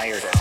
higher down.